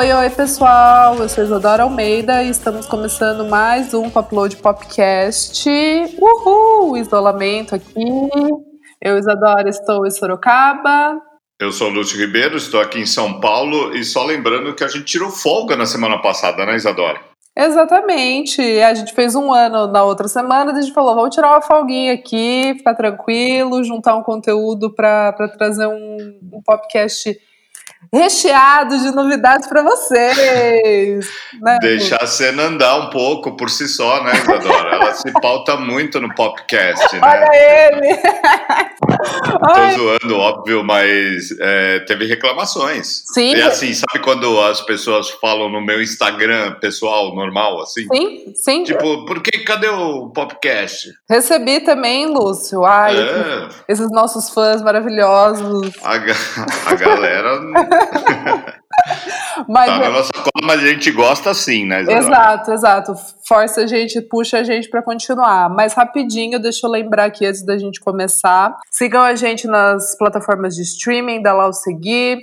Oi, oi pessoal, eu sou Isadora Almeida e estamos começando mais um Upload Popcast. Uhul! Isolamento aqui. Eu, Isadora, estou em Sorocaba. Eu sou Lúcio Ribeiro, estou aqui em São Paulo e só lembrando que a gente tirou folga na semana passada, né, Isadora? Exatamente. A gente fez um ano na outra semana, a gente falou, vamos tirar uma folguinha aqui, ficar tranquilo, juntar um conteúdo para trazer um, um podcast recheado de novidades para vocês. Né? Deixar a cena andar um pouco por si só, né, Isadora? Ela se pauta muito no podcast, né? Olha ele! Tô zoando, óbvio, mas é, teve reclamações. Sim. E assim, sabe quando as pessoas falam no meu Instagram pessoal, normal, assim? Sim, sim. Tipo, por que, cadê o podcast? Recebi também, Lúcio. Ai, é. esses nossos fãs maravilhosos. A, a galera... mas, tá na nossa cola, mas a gente gosta sim, né? Isadora? Exato, exato. Força a gente, puxa a gente para continuar. Mas rapidinho, deixa eu lembrar aqui antes da gente começar. Sigam a gente nas plataformas de streaming, dá lá o seguir.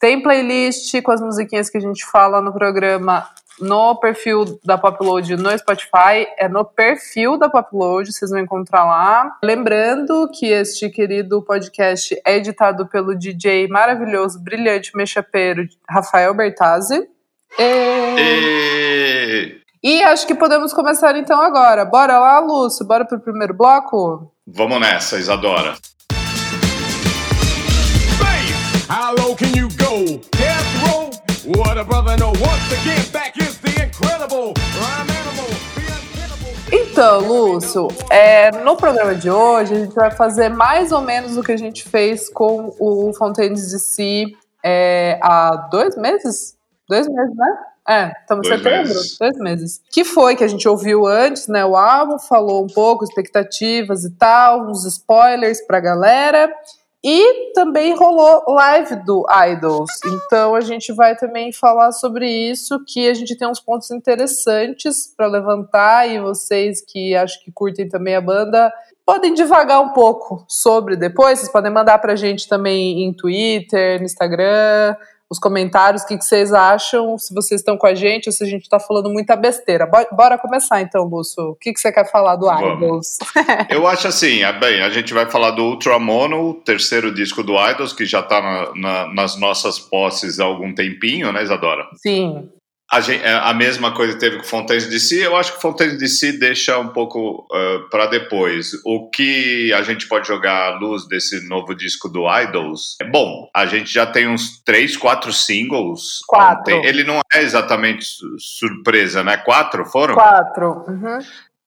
Tem playlist com as musiquinhas que a gente fala no programa no perfil da Popload no Spotify, é no perfil da Popload, vocês vão encontrar lá. Lembrando que este querido podcast é editado pelo DJ maravilhoso, brilhante, mechapeiro Rafael Bertazzi. E... E... e acho que podemos começar então agora. Bora lá, Lúcio? Bora pro primeiro bloco? Vamos nessa, Isadora. How low can you go? Death row? What a brother know. Once again, back is the incredible rhyme animal. Então, Lúcio, é, no programa de hoje a gente vai fazer mais ou menos o que a gente fez com o Fontaines de Si é, há dois meses? Dois meses, né? É, estamos em setembro, meses. dois meses. Que foi que a gente ouviu antes, né? O álbum falou um pouco, expectativas e tal, uns spoilers pra galera. E também rolou live do Idols. Então a gente vai também falar sobre isso, que a gente tem uns pontos interessantes para levantar e vocês que acho que curtem também a banda podem devagar um pouco sobre depois. Vocês podem mandar para a gente também em Twitter, no Instagram, os comentários, o que, que, vocês acham, se vocês estão com a gente ou se a gente está falando muita besteira. Bora começar então, Lúcio. O que, que você quer falar do Idols? Eu acho assim, é bem, a gente vai falar do Ultramono, terceiro disco do Idols, que já está na, na, nas nossas posses há algum tempinho, né, Isadora? Sim. A, gente, é, a, mesma coisa teve com Fontaines de Si. Eu acho que Fontaines de Si deixa um pouco uh, é, para depois. O que a gente pode jogar à luz desse novo disco do Idols? Bom, a gente já tem uns três, quatro singles. Quatro. Ele não é exatamente surpresa, né? Quatro foram? Quatro. Uhum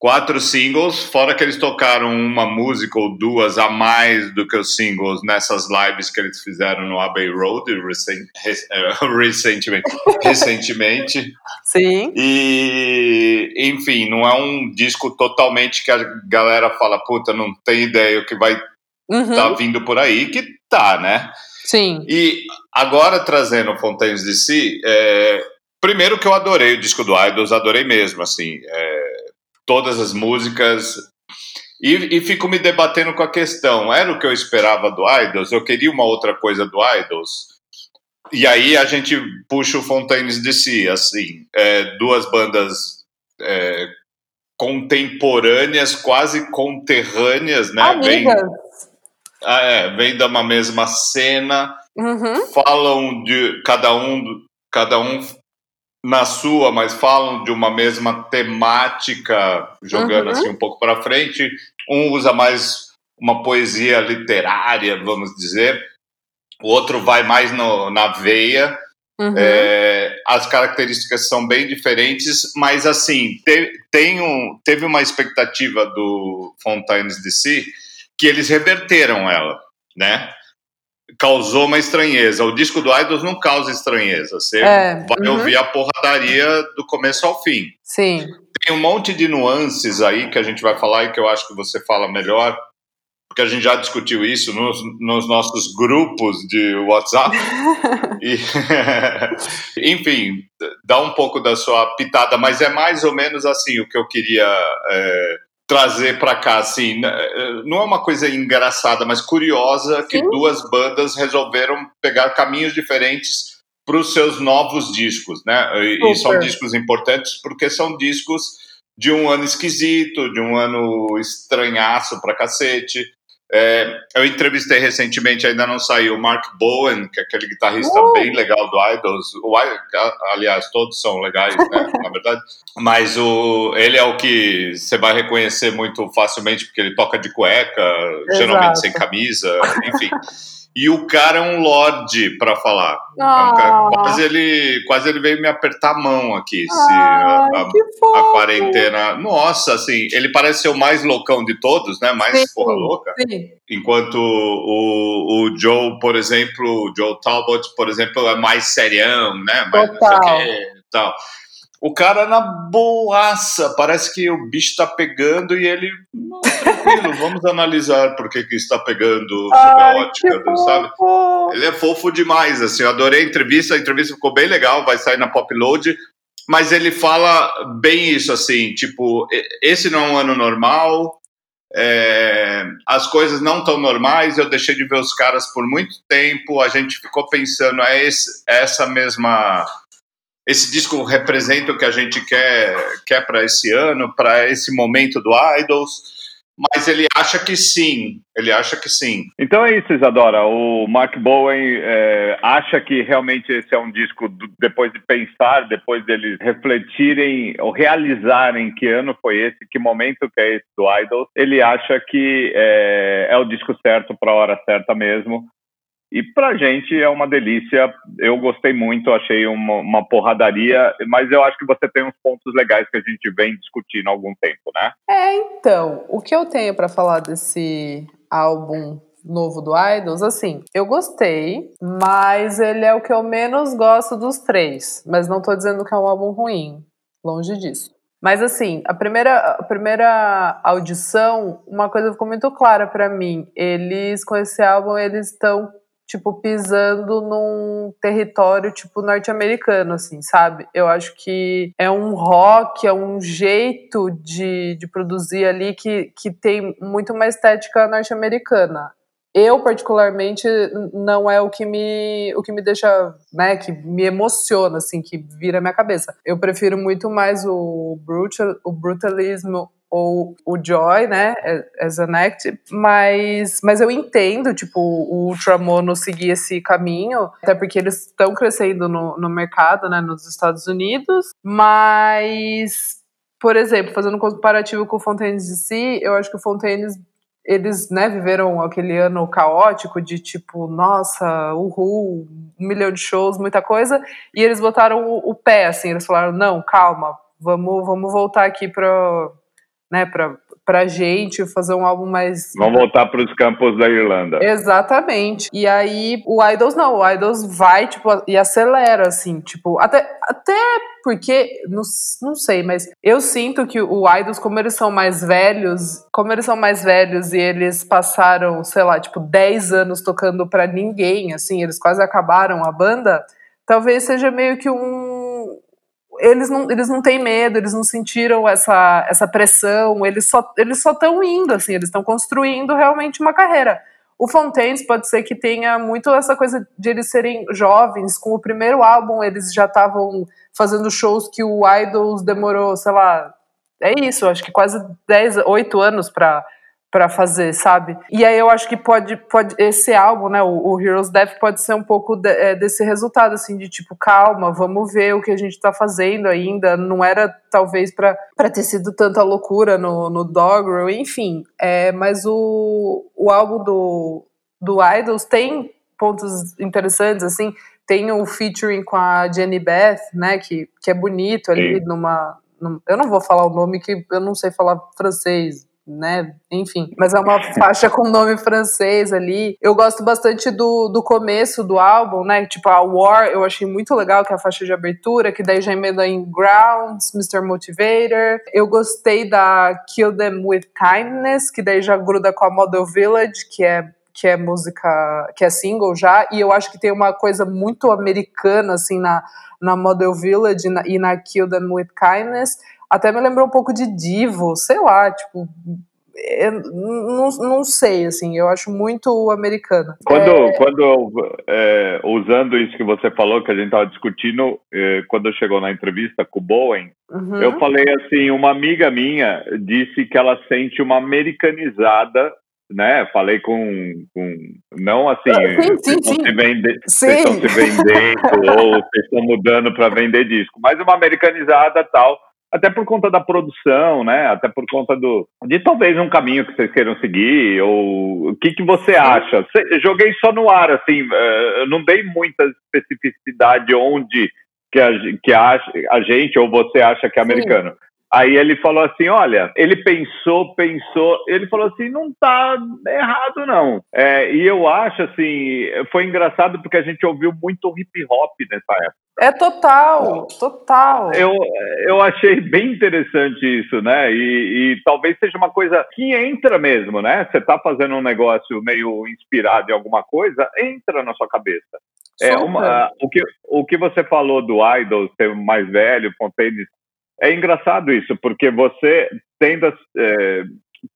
quatro singles, fora que eles tocaram uma música ou duas a mais do que os singles nessas lives que eles fizeram no Abbey Road recent, eh, recentemente. recentemente. Sim. E, enfim, não é um disco totalmente que a galera fala, puta, não tem ideia o que vai uhum. tá vindo por aí, que tá, né? Sim. E agora trazendo Fontaines de Si, é, primeiro que eu adorei o disco do Idols, adorei mesmo, assim, é, todas as músicas. E, e, fico me debatendo com a questão: era o que eu esperava do Idols? Eu queria uma outra coisa do Idols? E aí a gente puxa o Fontaines de Si, assim, é, duas bandas é, contemporâneas, quase conterrâneas, né? Amigas. Vem, ah, é, vem da uma mesma cena, uhum. falam de cada um, cada um na sua, mas falam de uma mesma temática, jogando uhum. assim um pouco para frente. Um usa mais uma poesia literária, vamos dizer. O outro vai mais no, na veia. Uhum. É, as características são bem diferentes, mas assim, te, tem um, teve uma expectativa do Fontaines DC que eles reverteram ela, né? Causou uma estranheza. O disco do Idols não causa estranheza. Você é, vai uhum. ouvir a porradaria do começo ao fim. Sim. Tem um monte de nuances aí que a gente vai falar e que eu acho que você fala melhor, porque a gente já discutiu isso nos, nos nossos grupos de WhatsApp. e, enfim, dá um pouco da sua pitada, mas é mais ou menos assim o que eu queria é, trazer para cá, assim, né, não é uma coisa engraçada, mas curiosa que duas bandas resolveram pegar caminhos diferentes para os seus novos discos, né? E, e são discos importantes porque são discos de um ano esquisito, de um ano estranhaço pra cacete. É, eu entrevistei recentemente, ainda não saiu, o Mark Bowen, que é aquele guitarrista uh! bem legal do Idols. O, aliás, todos são legais, né, na verdade. Mas o, ele é o que você vai reconhecer muito facilmente, porque ele toca de cueca, Exato. geralmente sem camisa, enfim. E o cara é um lorde para falar. Ah. É um cara, quase, ele, quase ele veio me apertar a mão aqui. Ah, se, a, a, a, quarentena. Nossa, assim, ele parece ser o mais loucão de todos, né? Mais sim, porra louca. Sim. Enquanto o, o Joe, por exemplo, o Joe Talbot, por exemplo, é mais serião, né? Mais Total. não sei o que tal. O cara na boaça, parece que o bicho tá pegando e ele. Não, tranquilo, vamos analisar por que, que está pegando ótica, sabe? Ele é fofo demais, assim. Eu adorei a entrevista, a entrevista ficou bem legal, vai sair na Pop Load. Mas ele fala bem isso, assim, tipo, esse não é um ano normal, é, as coisas não estão normais, eu deixei de ver os caras por muito tempo, a gente ficou pensando, é esse, essa mesma esse disco representa o que a gente quer, quer para esse ano, para esse momento do Idols. Mas ele acha que sim, ele acha que sim. Então é isso, Isadora. O Mark Bowen é, acha que realmente esse é um disco, do, depois de pensar, depois deles refletirem ou realizarem que ano foi esse, que momento que é esse do Idols, ele acha que é, é o disco certo para a hora certa mesmo. E pra gente é uma delícia. Eu gostei muito, achei uma, uma, porradaria, mas eu acho que você tem uns pontos legais que a gente vem discutindo há algum tempo, né? É, então, o que eu tenho para falar desse álbum novo do Idols, assim, eu gostei, mas ele é o que eu menos gosto dos três. Mas não tô dizendo que é um álbum ruim, longe disso. Mas assim, a primeira, a primeira audição, uma coisa ficou muito clara para mim. Eles, com esse álbum, eles estão tipo, pisando num território, tipo, norte-americano, assim, sabe? Eu acho que é um rock, é um jeito de, de produzir ali que, que tem muito uma estética norte-americana. Eu, particularmente, não é o que me, o que me deixa, né, que me emociona, assim, que vira minha cabeça. Eu prefiro muito mais o, brutal, o brutalismo ou o Joy, né, as an act, mas, mas eu entendo, tipo, o Ultramono seguir esse caminho, até porque eles estão crescendo no, no mercado, né, nos Estados Unidos, mas, por exemplo, fazendo um comparativo com o Fontaines DC, eu acho que o Fontaines eles, né, viveram aquele ano caótico de tipo, nossa, uhul, um milhão de shows, muita coisa, e eles botaram o, o pé, assim, eles falaram, não, calma, vamos, vamos voltar aqui para né, para pra gente fazer um álbum mais. Vamos voltar para os campos da Irlanda. Exatamente. E aí o Idols não, o Idols vai, tipo, e acelera, assim, tipo, até, até porque, não, não sei, mas eu sinto que o Idols, como eles são mais velhos, como eles são mais velhos e eles passaram, sei lá, tipo, 10 anos tocando para ninguém, assim, eles quase acabaram a banda, talvez seja meio que um eles não, eles não têm medo, eles não sentiram essa, essa pressão, eles só eles só estão indo, assim, eles estão construindo realmente uma carreira. O Fontaines pode ser que tenha muito essa coisa de eles serem jovens, com o primeiro álbum eles já estavam fazendo shows que o Idols demorou, sei lá, é isso, acho que quase 10, 8 anos para para fazer, sabe? E aí eu acho que pode, pode esse álbum, né, o, o Heroes Death pode ser um pouco de, é, desse resultado, assim, de tipo, calma, vamos ver o que a gente tá fazendo ainda, não era talvez para ter sido tanta loucura no, no Doggerel, enfim, é, mas o, o álbum do, do Idols tem pontos interessantes, assim, tem o featuring com a Jenny Beth, né, que, que é bonito ali Sim. numa... Num, eu não vou falar o nome que eu não sei falar francês, né? Enfim, mas é uma faixa com nome francês ali. Eu gosto bastante do, do começo do álbum, né? Tipo, a War, eu achei muito legal, que é a faixa de abertura, que daí já emenda em Grounds, Mr. Motivator. Eu gostei da Kill Them With Kindness, que daí já gruda com a Model Village, que é que é música, que é single já, e eu acho que tem uma coisa muito americana, assim, na, na Model Village e na, e na Kill Them With Kindness, até me lembrou um pouco de Divo, sei lá, tipo, não, não sei, assim, eu acho muito americana. Quando, é... quando é, usando isso que você falou, que a gente estava discutindo, é, quando chegou na entrevista com o Bowen, uhum. eu falei assim, uma amiga minha disse que ela sente uma americanizada né? Falei com, com não assim, ah, sim, sim, sim. Se vende, vocês estão se vendendo ou vocês estão mudando para vender disco, mas uma americanizada tal até por conta da produção, né? Até por conta do de talvez um caminho que vocês queiram seguir ou o que que você acha? Joguei só no ar, assim, uh, não dei muita especificidade onde que a, que a, a gente ou você acha que é americano. Sim. Aí ele falou assim: olha, ele pensou, pensou, ele falou assim: não tá errado, não. É, e eu acho assim, foi engraçado porque a gente ouviu muito hip hop nessa época. É total, total. Eu, eu achei bem interessante isso, né? E, e talvez seja uma coisa que entra mesmo, né? Você tá fazendo um negócio meio inspirado em alguma coisa, entra na sua cabeça. É uma, o, que, o que você falou do Idol ser mais velho, Fontaine é engraçado isso, porque você tendo, é,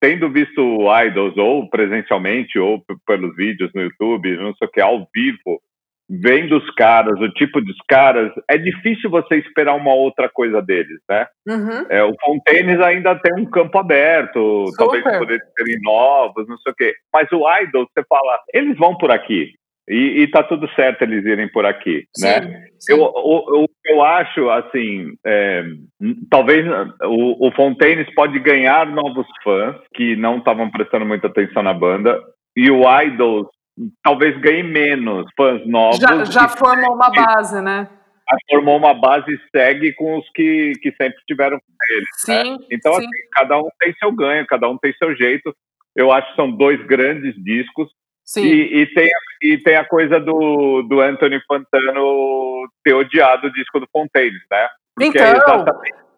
tendo visto Idols ou presencialmente ou pelos vídeos no YouTube, não sei o que, ao vivo, vendo os caras, o tipo dos caras, é difícil você esperar uma outra coisa deles, né? Uhum. É, o Fontaines ainda tem um campo aberto, Super. talvez poder serem novos, não sei o quê. Mas o Idol, você fala, eles vão por aqui. E, e tá tudo certo eles irem por aqui, sim, né? Sim. Eu, eu, eu acho, assim, é, talvez o, o Fontaines pode ganhar novos fãs que não estavam prestando muita atenção na banda e o Idols talvez ganhe menos fãs novos. Já, já formou uma base, né? Já formou uma base e segue com os que, que sempre estiveram com eles. Né? Sim, né? Então, sim. Assim, cada um tem seu ganho, cada um tem seu jeito. Eu acho que são dois grandes discos Sim. E, e, tem, e tem a coisa do, do Anthony Fantano ter odiado o disco do Fontaines, né? Porque é então,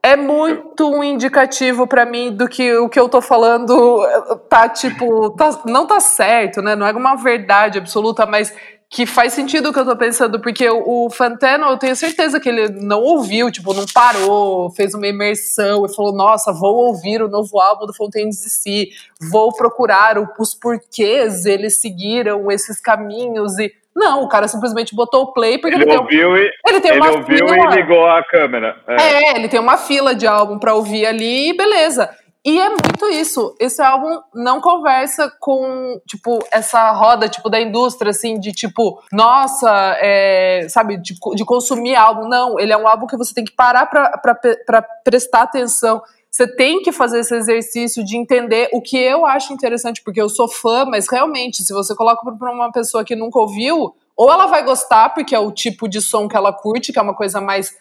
é, é muito um indicativo para mim do que o que eu tô falando tá, tipo, tá, não tá certo, né? Não é uma verdade absoluta, mas que faz sentido o que eu tô pensando, porque o, Fantano, eu tenho certeza que ele não ouviu, tipo, não parou, fez uma imersão e falou, nossa, vou ouvir o novo álbum do Fontaines DC, vou procurar os porquês eles seguiram esses caminhos e... Não, o cara simplesmente botou o play porque ele, ele ouviu e, ele tem ele uma ouviu fila. e ligou a câmera. É. é, ele tem uma fila de álbum para ouvir ali e beleza. E é muito isso. Esse álbum não conversa com, tipo, essa roda, tipo, da indústria, assim, de tipo, nossa, é, sabe, de, de, consumir álbum. Não, ele é um álbum que você tem que parar pra, pra, pra prestar atenção. Você tem que fazer esse exercício de entender o que eu acho interessante, porque eu sou fã, mas realmente, se você coloca pra uma pessoa que nunca ouviu, ou ela vai gostar, porque é o tipo de som que ela curte, que é uma coisa mais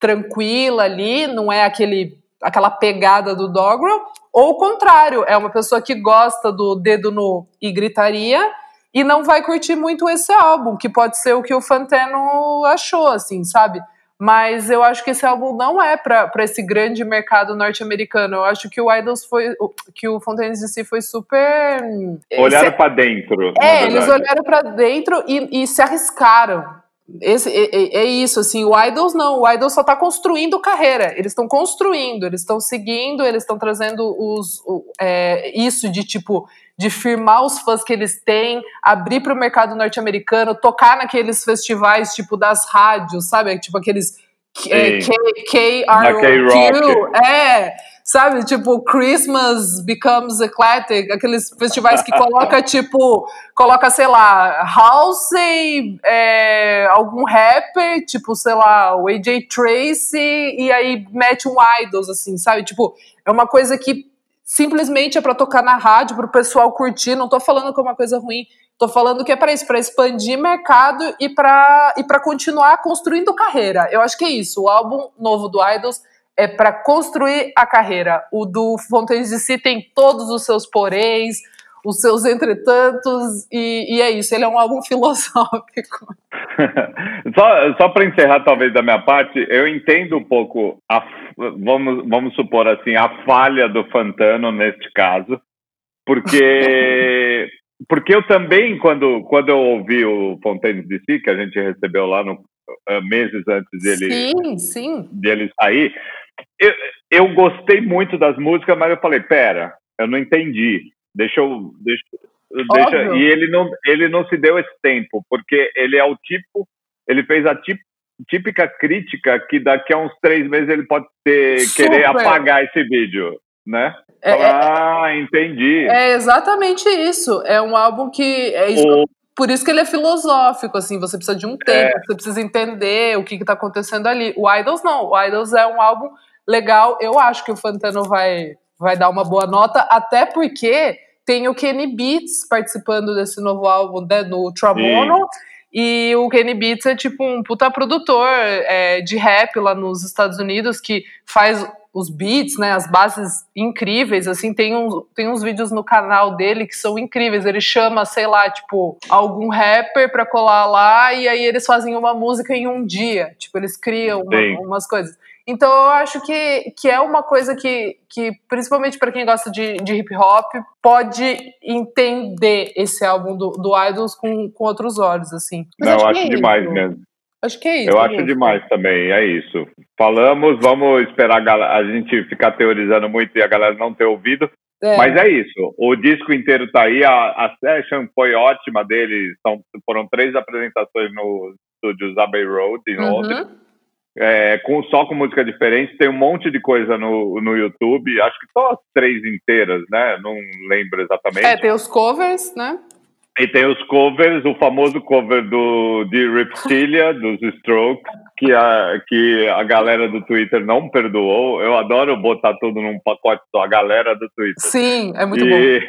tranquila ali, não é aquele aquela pegada do Doggerel, ou o contrário, é uma pessoa que gosta do dedo no e gritaria e não vai curtir muito esse álbum, que pode ser o que o Fantano achou, assim, sabe? Mas eu acho que esse álbum não é para esse grande mercado norte-americano. Eu acho que o Idols foi. que o Fontaines DC foi super. Olharam para dentro. É, eles olharam para dentro e, e se arriscaram esse, é, é, isso, assim, o Idols não, o Idols só está construindo carreira, eles estão construindo, eles estão seguindo, eles estão trazendo os, o, é, isso de tipo, de firmar os fãs que eles têm, abrir para o mercado norte-americano, tocar naqueles festivais tipo das rádios, sabe? Tipo aqueles é, K-R-O-Q, é, sabe? Tipo, Christmas Becomes Eclectic, aqueles festivais que coloca, tipo, coloca, sei lá, Halsey, é, algum rapper, tipo, sei lá, o AJ Tracy, e aí mete um Idols, assim, sabe? Tipo, é uma coisa que simplesmente é para tocar na rádio, para o pessoal curtir, não tô falando que é uma coisa ruim, tô falando que é para isso, para expandir mercado e para e continuar construindo carreira. Eu acho que é isso. O álbum novo do Idols é para construir a carreira. O do Fontaines de Si tem todos os seus poréns, os seus entretantos, e, e é isso, ele é um álbum filosófico. só só para encerrar, talvez, da minha parte, eu entendo um pouco, a, vamos, vamos supor assim, a falha do Fantano neste caso, porque, porque eu também, quando, quando eu ouvi o Fontaines de Si, que a gente recebeu lá no, uh, meses antes dele, sim, sim. dele sair, eu, eu gostei muito das músicas, mas eu falei, pera, Eu não entendi. Deixa eu. Deixa, deixa, e ele não, ele não se deu esse tempo, porque ele é o tipo. Ele fez a tip, típica crítica que daqui a uns três meses ele pode ter, querer apagar esse vídeo, né? É, é, ah, entendi. É exatamente isso. É um álbum que. É isso o... Por isso que ele é filosófico, assim, você precisa de um tempo, é. você precisa entender o que está acontecendo ali. O Idols não, o Idols é um álbum legal. Eu acho que o Fantano vai, vai dar uma boa nota, até porque tem o Kenny Beats participando desse novo álbum né, no Tramono. E o Kenny Beats é tipo um puta produtor é, de rap lá nos Estados Unidos que faz os beats, né, as bases incríveis, assim, tem, um, tem uns vídeos no canal dele que são incríveis, ele chama, sei lá, tipo, algum rapper pra colar lá e aí eles fazem uma música em um dia, tipo, eles criam uma, umas coisas. Então eu acho que, que é uma coisa que, que principalmente para quem gosta de, de hip hop, pode entender esse álbum do, do Idols com, com outros olhos, assim. Mas Não, acho, acho é demais isso. mesmo. Acho que é isso. Eu acho isso. demais também, é isso. Falamos, vamos esperar a, a, gente ficar teorizando muito e a galera não ter ouvido. É. Mas é isso. O disco inteiro tá aí, a, a session foi ótima dele. São, foram três apresentações no estúdio Abbey Road, em uhum. É, com, só com música diferente, tem um monte de coisa no, no YouTube, acho que só as três inteiras, né? Não lembro exatamente. É, tem os covers, né? E tem os covers, o famoso cover do, de Reptilia, dos Strokes, que a, que a galera do Twitter não perdoou. Eu adoro botar tudo num pacote só, a galera do Twitter. Sim, é muito e, bom.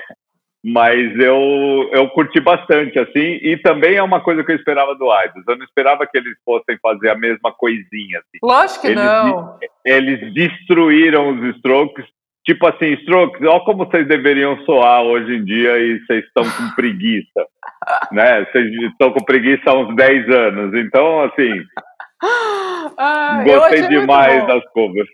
Mas eu, eu curti bastante, assim, e também é uma coisa que eu esperava do Idols. Eu não esperava que eles fossem fazer a mesma coisinha, assim. Lógico que eles, não. Eles destruíram os Strokes Tipo assim, Strokes, olha como vocês deveriam soar hoje em dia e vocês estão com preguiça. né? Vocês estão com preguiça há uns 10 anos. Então, assim. Ah, gostei demais das covers.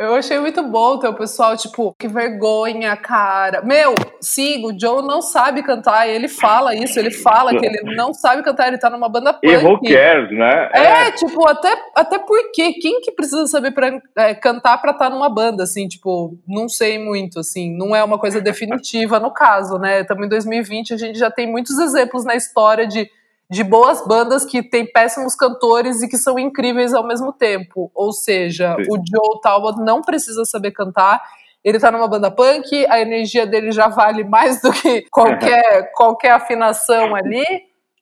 Eu achei muito bom ter o pessoal, tipo, que vergonha, cara. Meu, siga, o Joe não sabe cantar, ele fala isso, ele fala que ele não sabe cantar, ele tá numa banda punk. E who cares, né? É, é. tipo, até, até porque, quem que precisa saber pra, é, cantar pra estar tá numa banda, assim, tipo, não sei muito, assim, não é uma coisa definitiva no caso, né? Estamos em 2020, a gente já tem muitos exemplos na história de de boas bandas que têm péssimos cantores e que são incríveis ao mesmo tempo. Ou seja, Sim. o Joe Talbot não precisa saber cantar. Ele tá numa banda punk, a energia dele já vale mais do que qualquer, qualquer afinação ali.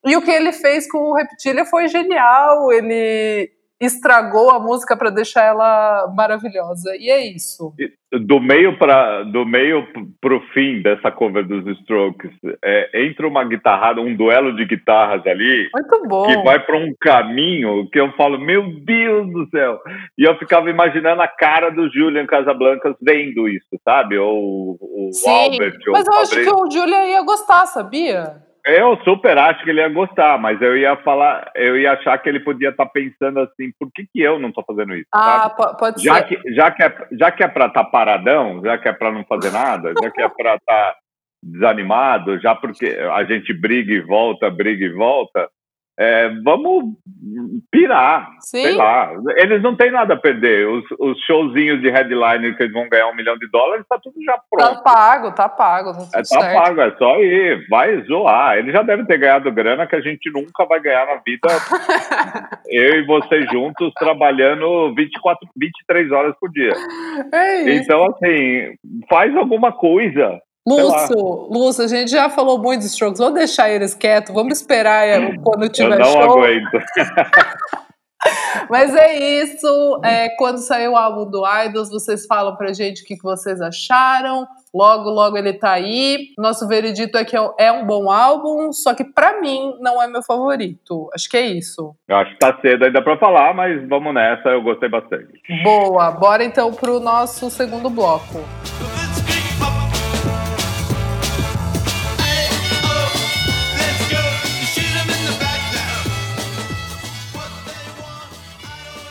E o que ele fez com o Reptilia foi genial. Ele estragou a música para deixar ela maravilhosa. E é isso. Do meio para do meio pro fim dessa cover dos Strokes, é, entra uma guitarrada, um duelo de guitarras ali, muito bom, que vai para um caminho que eu falo, meu Deus do céu. E eu ficava imaginando a cara do Julian Casablancas vendo isso, sabe? Ou o Albert. Mas eu acho que o Julian ia gostar, sabia? Eu super acho que ele ia gostar, mas eu ia falar, eu ia achar que ele podia estar tá pensando assim, por que, que eu não estou fazendo isso? Ah, sabe? pode já ser. Que, já que é, já que é para estar tá paradão, já que é para não fazer nada, já que é para estar tá desanimado, já porque a gente briga e volta, briga e volta, é, vamos pirar, Sim. sei lá. Eles não têm nada a perder. Os, os showzinhos de headline que eles vão ganhar um milhão de dólares, tá tudo já pronto. Tá pago, tá pago. Tá, é, tá pago, é só ir, vai zoar. Eles já devem ter ganhado grana que a gente nunca vai ganhar na vida. eu e você juntos trabalhando 24, 23 horas por dia. É isso. Então, assim, faz alguma coisa. Lúcio, Lúcio, a gente já falou muito dos Strokes, vamos deixar eles quietos, vamos esperar é, quando tiver Eu não show. aguento. Mas é isso. É, quando sair o álbum do Idols, vocês falam pra gente o que, que vocês acharam. Logo, logo ele tá aí. Nosso veredito é que é um bom álbum, só que para mim não é meu favorito. Acho que é isso. Eu acho que tá cedo ainda para falar, mas vamos nessa, eu gostei bastante. Boa, bora então pro nosso segundo bloco.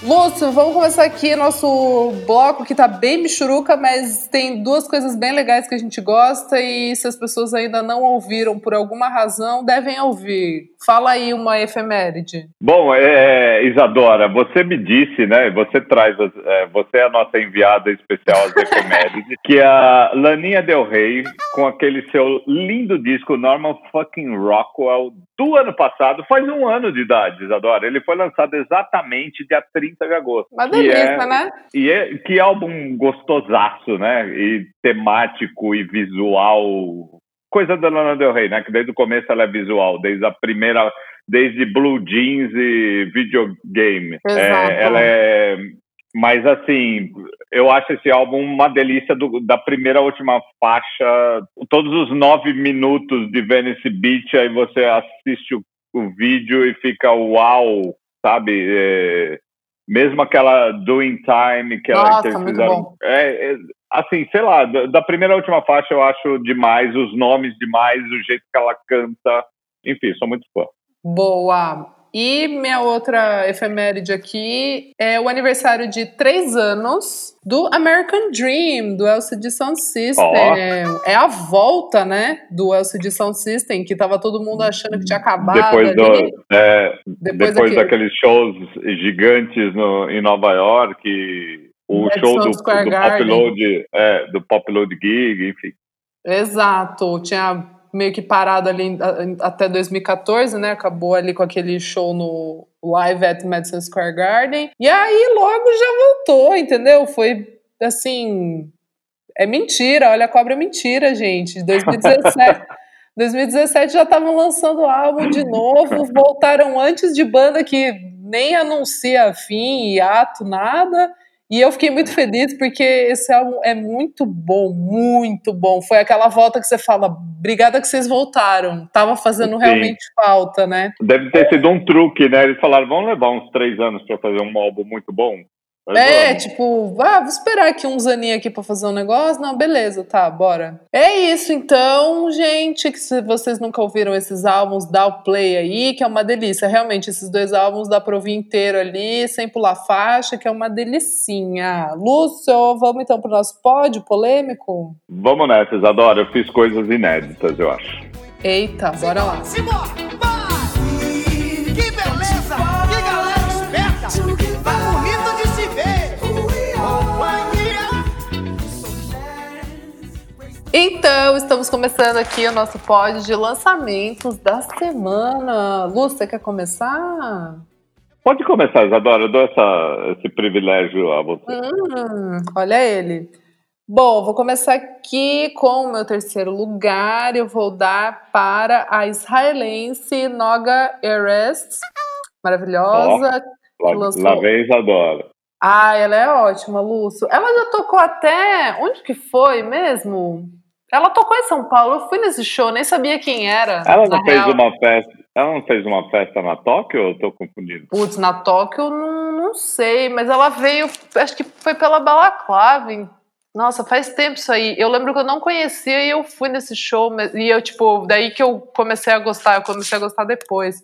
Lúcio, vamos começar aqui nosso bloco que tá bem michuruca, mas tem duas coisas bem legais que a gente gosta e se as pessoas ainda não ouviram por alguma razão, devem ouvir. Fala aí uma efeméride. Bom, é, Isadora, você me disse, né? Você traz, as, é, você é a nossa enviada especial às efemérides, que a Laninha Del Rey, com aquele seu lindo disco Norman Fucking Rockwell, do ano passado, faz um ano de idade, Isadora. Ele foi lançado exatamente dia 30 de agosto. Uma delícia, é, né? E é, que álbum gostosaço, né? E temático e visual. Coisa da Lana Del Rey, né? Que desde o começo ela é visual, desde a primeira, desde Blue Jeans e videogame. Exato. É, ela é. Mas assim, eu acho esse álbum uma delícia do, da primeira à última faixa. Todos os nove minutos de Venice Beach, aí você assiste o, o vídeo e fica uau, sabe? É, mesmo aquela Doing Time que, ela, Nossa, que eles muito fizeram. É, é, assim, sei lá, da, da primeira à última faixa eu acho demais, os nomes demais, o jeito que ela canta. Enfim, sou muito fã. Boa. E minha outra efeméride aqui é o aniversário de três anos do American Dream, do LCD Sound System. Ó. É a volta, né, do LCD Sound System, que tava todo mundo achando que tinha acabado Depois, do, é, Depois depois, daquele- daqueles shows gigantes no, em Nova York, o show do, do Pop. Load, é, do Pop Load Gig, enfim. Exato, tinha meio que parado ali até 2014, né? Acabou ali com aquele show no Live at Madison Square Garden. E aí logo já voltou, entendeu? Foi assim. É mentira, olha, a cobra é mentira, gente. 2017. 2017 já estavam lançando álbum de novo, voltaram antes de banda que nem anuncia fim, hiato, nada. E eu fiquei muito feliz porque esse álbum é muito bom, muito bom. Foi aquela volta que você fala, obrigada que vocês voltaram. Tava fazendo Sim. realmente falta, né? Deve ter sido um truque, né? Eles falaram, vamos levar uns três anos para fazer um álbum muito bom. Mas É, vamos. tipo, ah, vou esperar aqui uns aninhos aqui pra fazer um negócio. Não, beleza, tá, bora. É isso, então, gente, que se vocês nunca ouviram esses álbuns, dá o play aí, que é uma delícia. Realmente, esses dois álbuns dá pra ouvir inteiro ali, sem pular faixa, que é uma delicinha. Lúcio, vamos então pro nosso pódio polêmico? Vamos nessa, Isadora. Eu fiz coisas inéditas, eu acho. Eita, bora lá. Simbora, Então, estamos começando aqui o nosso pódio de lançamentos da semana. Lu, você quer começar? Pode começar, Isadora. Eu dou essa, esse privilégio a você. Hum, olha ele. Bom, vou começar aqui com o meu terceiro lugar. Eu vou dar para a israelense Noga Erez. Maravilhosa. Lá, lançou- lá vem Isadora. Ah, ela é ótima, Lúcio. Ela já tocou até. Onde que foi mesmo? Ela tocou em São Paulo. Eu fui nesse show, nem sabia quem era. Ela não fez real. uma festa. Ela não fez uma festa na Tóquio ou eu tô confundindo? Putz, na Tóquio, não, não sei, mas ela veio, acho que foi pela Balaclava. hein? Nossa, faz tempo isso aí. Eu lembro que eu não conhecia e eu fui nesse show, e eu, tipo, daí que eu comecei a gostar, eu comecei a gostar depois.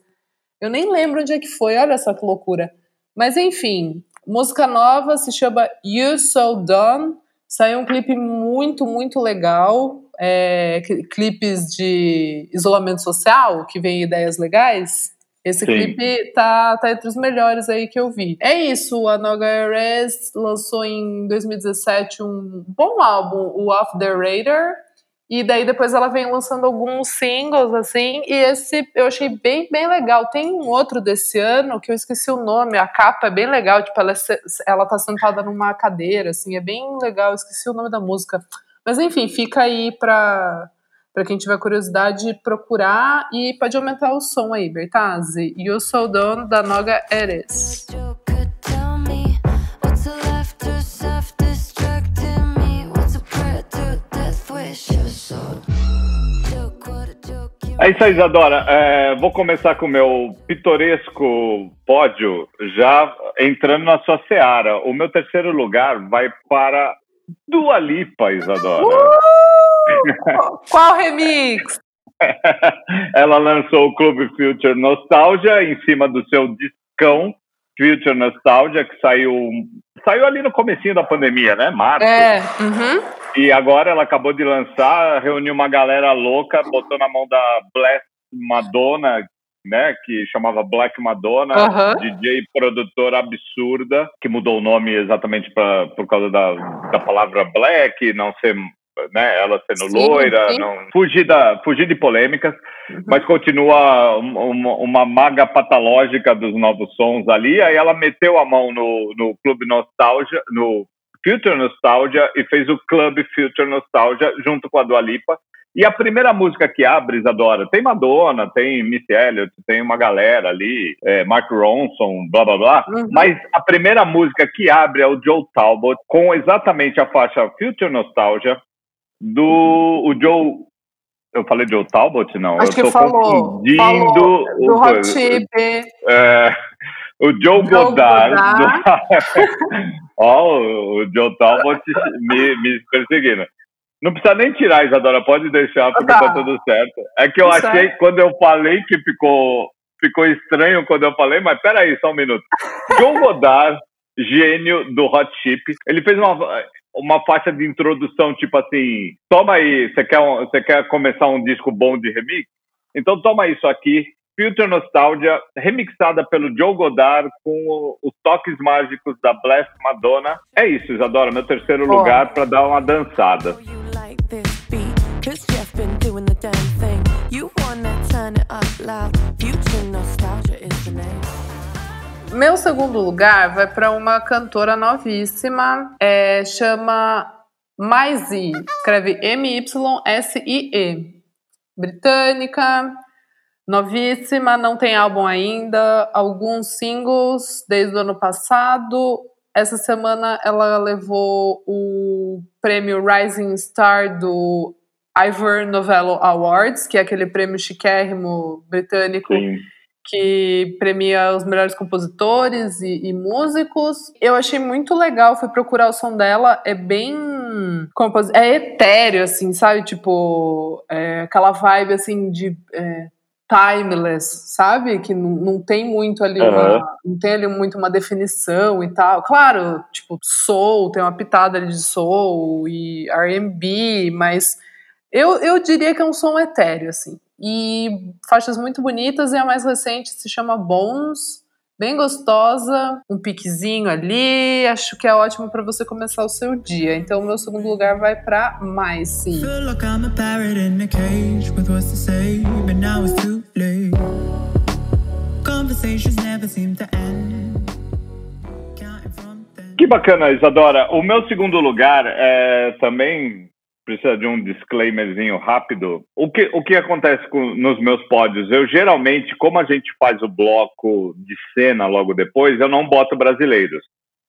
Eu nem lembro onde é que foi, olha só que loucura. Mas enfim, música nova se chama You So Done. Saiu um clipe muito, muito legal. É, cli- clipes de isolamento social, que vem ideias legais. Esse Sim. clipe tá, tá entre os melhores aí que eu vi. É isso, a Noga Erez lançou em 2017 um bom álbum, o Off the Radar. E daí depois ela vem lançando alguns singles, assim, e esse eu achei bem, bem legal. Tem um outro desse ano que eu esqueci o nome, a capa é bem legal, tipo, ela, é ela tá sentada numa cadeira, assim, é bem legal, eu esqueci o nome da música. Mas enfim, fica aí pra, pra quem tiver curiosidade procurar e pode aumentar o som aí, Bertazzi. You So Done, da Noga Eres. É isso aí, Isadora. É, vou começar com o meu pitoresco pódio, já entrando na sua seara. O meu terceiro lugar vai para Dua Lipa, Isadora. Uh! Qual remix? Ela lançou o Clube Future Nostalgia em cima do seu discão Future Nostalgia, que saiu, saiu ali no comecinho da pandemia, né? Março. É, uhum. E agora ela acabou de lançar, reuniu uma galera louca, botou na mão da Bless Madonna, né, que chamava Black Madonna, Aham. DJ produtora absurda, que mudou o nome exatamente pra, por causa da, da palavra black, não ser, né, ela sendo Sim, loira, sim. não fugir da fugir de polêmicas, mas continua um- uma, uma maga patológica dos novos sons ali. Aí ela meteu a mão no, no Clube Nostalgia, no Future Nostalgia e fez o Club Future Nostalgia junto com a Dua Lipa. E a primeira música que abre, Isadora, tem Madonna, tem Missy Elliott, tem uma galera ali, é, Mark Ronson, blá blá blá. Uhum. Mas a primeira música que abre é o Joe Talbot, com exatamente a faixa Future Nostalgia, do o Joe. Eu falei Joe Talbot? Não. Acho eu que falou. confundindo falou o- do Hot Chip. é, o Joe, Joe Goddard. Ó, o, o Joe Talbot me, me perseguindo. Não precisa nem tirar, Isadora, pode deixar, porque Tá. tá tudo certo. É que eu Tudo achei, certo. quando eu falei que ficou, ficou estranho quando eu falei, mas peraí, só um minuto. Joe Goddard, gênio do Hot Chip, ele fez uma, uma faixa de introdução, tipo assim, toma aí, você quer, um- você quer começar um disco bom de remix? Então toma isso aqui, Future Nostalgia, remixada pelo Joe Goddard com o- os toques mágicos da Blessed Madonna. É isso, Isadora, meu terceiro Ó. lugar para dar uma dançada. Meu segundo lugar vai para uma cantora novíssima, é, chama Maisie, escreve M-Y-S-I-E. Britânica, novíssima, não tem álbum ainda, alguns singles desde o ano passado. Essa semana ela levou o prêmio Rising Star do Ivor Novello Awards, que é aquele prêmio chiquérrimo britânico Sim. que premia os melhores compositores e, e músicos. Eu achei muito legal, fui procurar o som dela, é bem. É etéreo, assim, sabe? Tipo, é aquela vibe assim de. é, timeless, sabe? Que não, não tem muito ali Aham. uma, não tem ali muito uma definição e tal. Claro, tipo, soul, tem uma pitada ali de soul e R&B, mas eu, eu diria que é um som etéreo, assim. E faixas muito bonitas, e a mais recente se chama Bones, bem gostosa, um piquezinho ali, acho que é ótimo para você começar o seu dia. Então, o meu segundo lugar vai para then. Que bacana, Isadora. O meu segundo lugar é também precisa de um disclaimerzinho rápido. O que, o que acontece com, nos meus pódios? Eu geralmente, como a gente faz o bloco de cena logo depois, eu não boto brasileiros.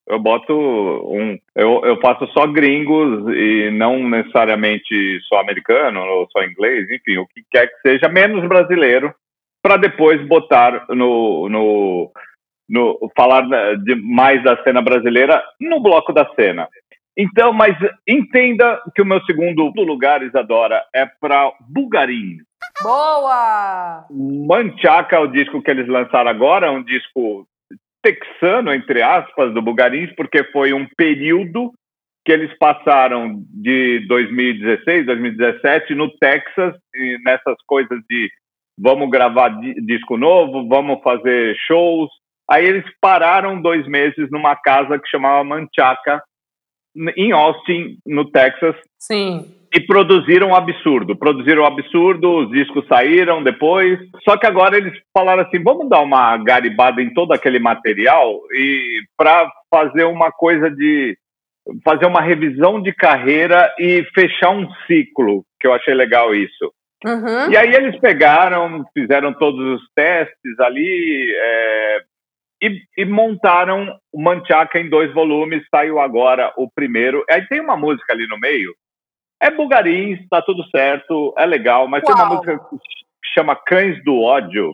Eu boto um. Eu, eu faço só gringos e não necessariamente só americano ou só inglês, enfim, o que quer que seja, menos brasileiro, para depois botar no, no, no falar da- de mais da cena brasileira no bloco da cena. Então, mas entenda que o meu segundo lugar, Isadora, é para Bulgarim. Boa! Manchaca, o disco que eles lançaram agora, é um disco texano, entre aspas, do Bulgarins, porque foi um período que eles passaram de 2016, 2017 no Texas, e nessas coisas de vamos gravar di- disco novo, vamos fazer shows. Aí eles pararam dois meses numa casa que chamava Manchaca, em Austin, no Texas, Sim. e produziram um absurdo. Produziram um absurdo, os discos saíram depois. Só que agora eles falaram assim: vamos dar uma garibada em todo aquele material e para fazer uma coisa de fazer uma revisão de carreira e fechar um ciclo, que eu achei legal isso. Uhum. E aí eles pegaram, fizeram todos os testes ali é, e, e montaram o Manchaca em dois volumes. Saiu agora o primeiro. Aí tem uma música ali no meio. É Bulgarins, tá tudo certo, é legal, mas tem uma música que chama Cães do Ódio,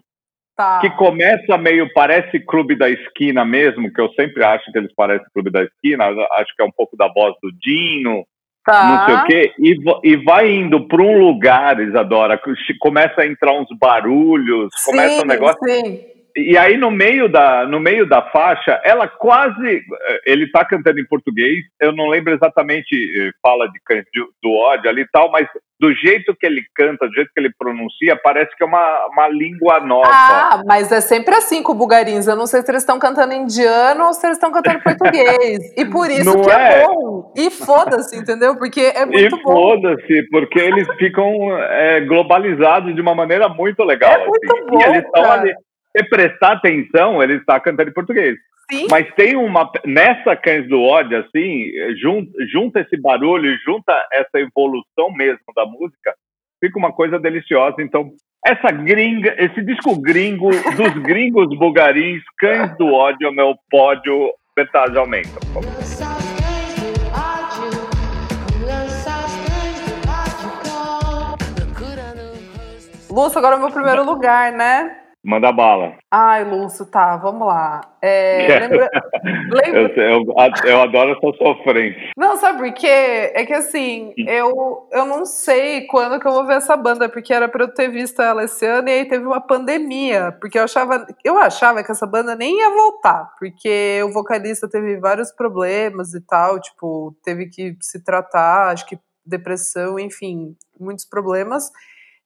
Tá. que começa meio, parece Clube da Esquina mesmo, que eu sempre acho que eles parecem Clube da Esquina, acho que é um pouco da voz do Dino, tá. não sei o quê, e, e vai indo para um lugar, Isadora, começa a entrar uns barulhos, começa um negócio. Sim. E aí no meio da no meio da faixa, ela quase ele tá cantando em português, eu não lembro exatamente eh, fala de cães do, ódio ali e tal, mas do jeito que ele canta, do jeito que ele pronuncia, parece que é uma, uma língua nova. Ah, mas é sempre assim com o Bugarins. Eu não sei se eles estão cantando indiano ou se eles estão cantando português. E por isso Não que é. é? bom. E foda-se, entendeu? Porque é E muito bom. foda-se, porque eles ficam é, globalizados de uma maneira muito legal. É muito assim. bom, E eles estão ali. Se prestar atenção, ele está cantando em português. Sim. Mas tem uma. Nessa Cães do Ódio, assim, junta, junta esse barulho junta essa evolução mesmo da música, fica uma coisa deliciosa. Então, essa gringa, esse disco gringo, dos gringos bugarins, Cães do Ódio, é meu pódio, metade aumenta. Lúcio, agora é o meu primeiro lugar, né? Manda bala. Ai, Lúcio, tá, vamos lá. É, lembra- lembra- Eu, eu, eu adoro essa sofrência. Não, sabe por quê? É que assim, eu, eu não sei quando que eu vou ver essa banda, porque era pra eu ter visto ela esse ano e aí teve uma pandemia. Porque eu achava, eu achava que essa banda nem ia voltar, porque o vocalista teve vários problemas e tal, tipo, teve que se tratar, acho que depressão, enfim, muitos problemas.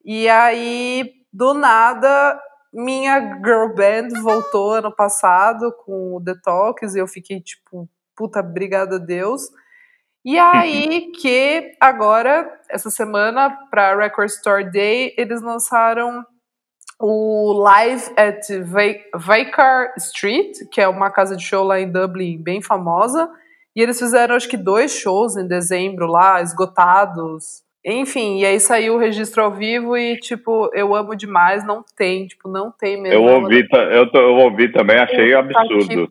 E aí, do nada, minha girl band voltou ano passado com o Detox e eu fiquei tipo, puta, obrigada a Deus. E aí que agora, essa semana, para Record Store Day, eles lançaram o Live at Vicar Street, que é uma casa de show lá em Dublin bem famosa. E eles fizeram acho que dois shows em dezembro lá, esgotados. Enfim, e aí saiu o registro ao vivo e, tipo, eu amo demais, não tem, tipo, não tem mesmo. Eu É ouvi, eu, eu ouvi também, achei Puta absurdo.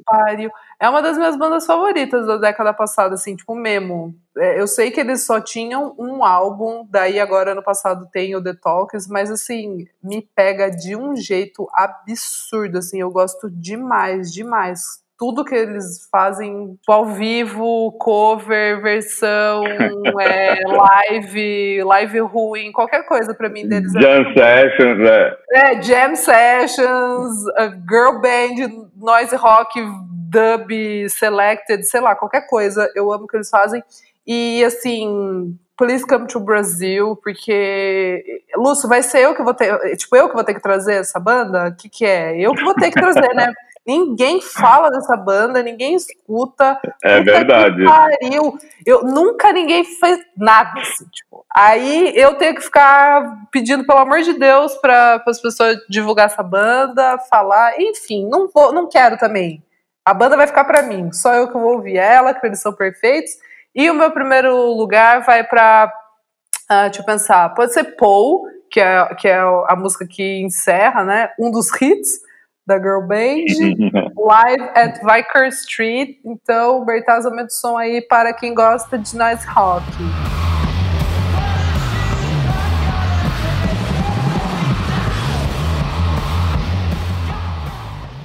É uma das minhas bandas favoritas da década passada, assim, tipo, mesmo. É, eu sei que eles só tinham um álbum, daí agora ano passado tem o Detox, mas assim, me pega de um jeito absurdo, assim, eu gosto demais, demais. Tudo que eles fazem tipo, ao vivo, cover, versão, é, live, live ruim, qualquer coisa pra mim deles é Jam Sessions, é. é, jam sessions, girl band, noise rock, dub, selected, sei lá, qualquer coisa. Eu amo o que eles fazem. E assim, please come to Brasil, porque Lúcio, vai ser eu que vou ter, tipo, eu que vou ter que trazer essa banda? O que que é? Eu que vou ter que trazer, né? Ninguém fala dessa banda, ninguém escuta. É verdade. pariu. Eu nunca ninguém fez nada assim, tipo. Aí eu tenho que ficar pedindo pelo amor de Deus para as pessoas divulgar essa banda, falar, enfim, não vou, não quero também. A banda vai ficar para mim, só eu que vou ouvir ela, que eles são perfeitos. E o meu primeiro lugar vai para deixa eu pensar, pode ser Paul, que é, que é a música que encerra, né? Um dos hits da Girl Band, live at Vicar Street. Então, Bertaz aumenta o som aí para quem gosta de nice rock.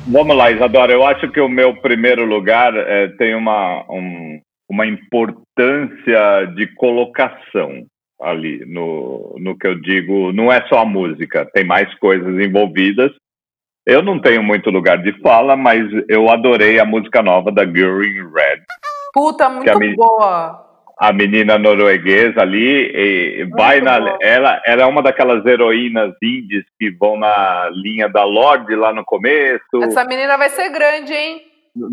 Vamos lá, Isadora. Eu acho que o meu primeiro lugar é, tem uma, um- uma importância de colocação ali no, no que eu digo. Não é só a música, tem mais coisas envolvidas. Eu não tenho muito lugar de fala, mas eu adorei a música nova da Girl in Red. Puta, a muito mi- boa. A menina norueguesa ali e vai na. boa. Ela, ela é uma daquelas heroínas indies que vão na linha da Lorde lá no começo. Essa menina vai ser grande, hein?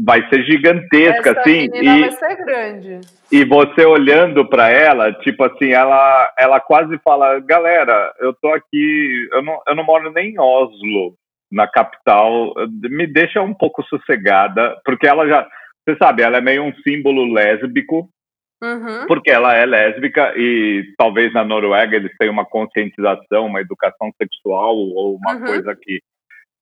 vai ser gigantesca, Essa assim, menina vai e, ser grande. e você olhando para ela, tipo assim, ela, ela quase fala, galera, eu tô aqui, eu não, eu não moro nem em Oslo, na capital, me deixa um pouco sossegada, porque ela já, você sabe, ela é meio um símbolo lésbico, Uhum. porque ela é lésbica e talvez na Noruega eles tenham uma conscientização, uma educação sexual ou uma Uhum. coisa que